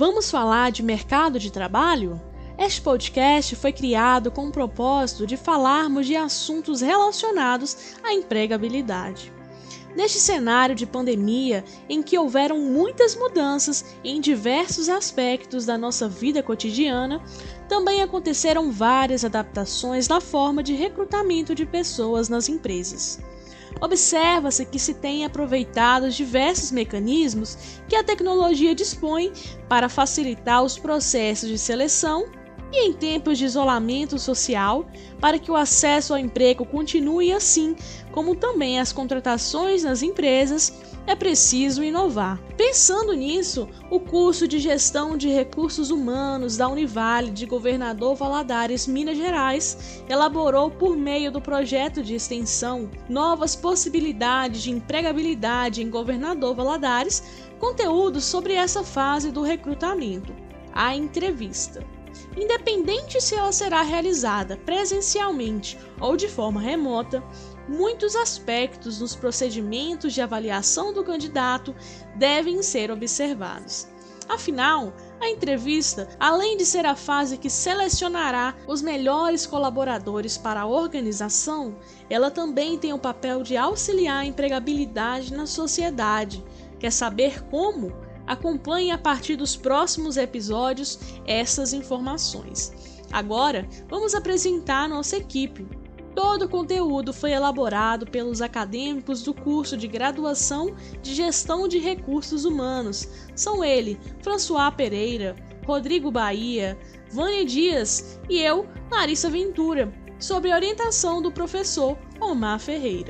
Vamos falar de mercado de trabalho? Este podcast foi criado com o propósito de falarmos de assuntos relacionados à empregabilidade. Neste cenário de pandemia, em que houveram muitas mudanças em diversos aspectos da nossa vida cotidiana, também aconteceram várias adaptações na forma de recrutamento de pessoas nas empresas. Observa-se que se tem aproveitado diversos mecanismos que a tecnologia dispõe para facilitar os processos de seleção e em tempos de isolamento social, para que o acesso ao emprego continue assim, como também as contratações nas empresas, é preciso inovar. Pensando nisso, o curso de Gestão de Recursos Humanos da Univale de Governador Valadares, Minas Gerais, elaborou por meio do projeto de extensão Novas Possibilidades de Empregabilidade em Governador Valadares, conteúdo sobre essa fase do recrutamento. A entrevista. Independente se ela será realizada presencialmente ou de forma remota, muitos aspectos nos procedimentos de avaliação do candidato devem ser observados. Afinal, a entrevista, além de ser a fase que selecionará os melhores colaboradores para a organização, ela também tem o papel de auxiliar a empregabilidade na sociedade. Quer saber como? Acompanhe a partir dos próximos episódios essas informações. Agora, vamos apresentar nossa equipe. Todo o conteúdo foi elaborado pelos acadêmicos do curso de graduação de Gestão de Recursos Humanos. São ele, François Pereira, Rodrigo Bahia, Vânia Dias e eu, Larissa Ventura, sob orientação do professor Omar Ferreira.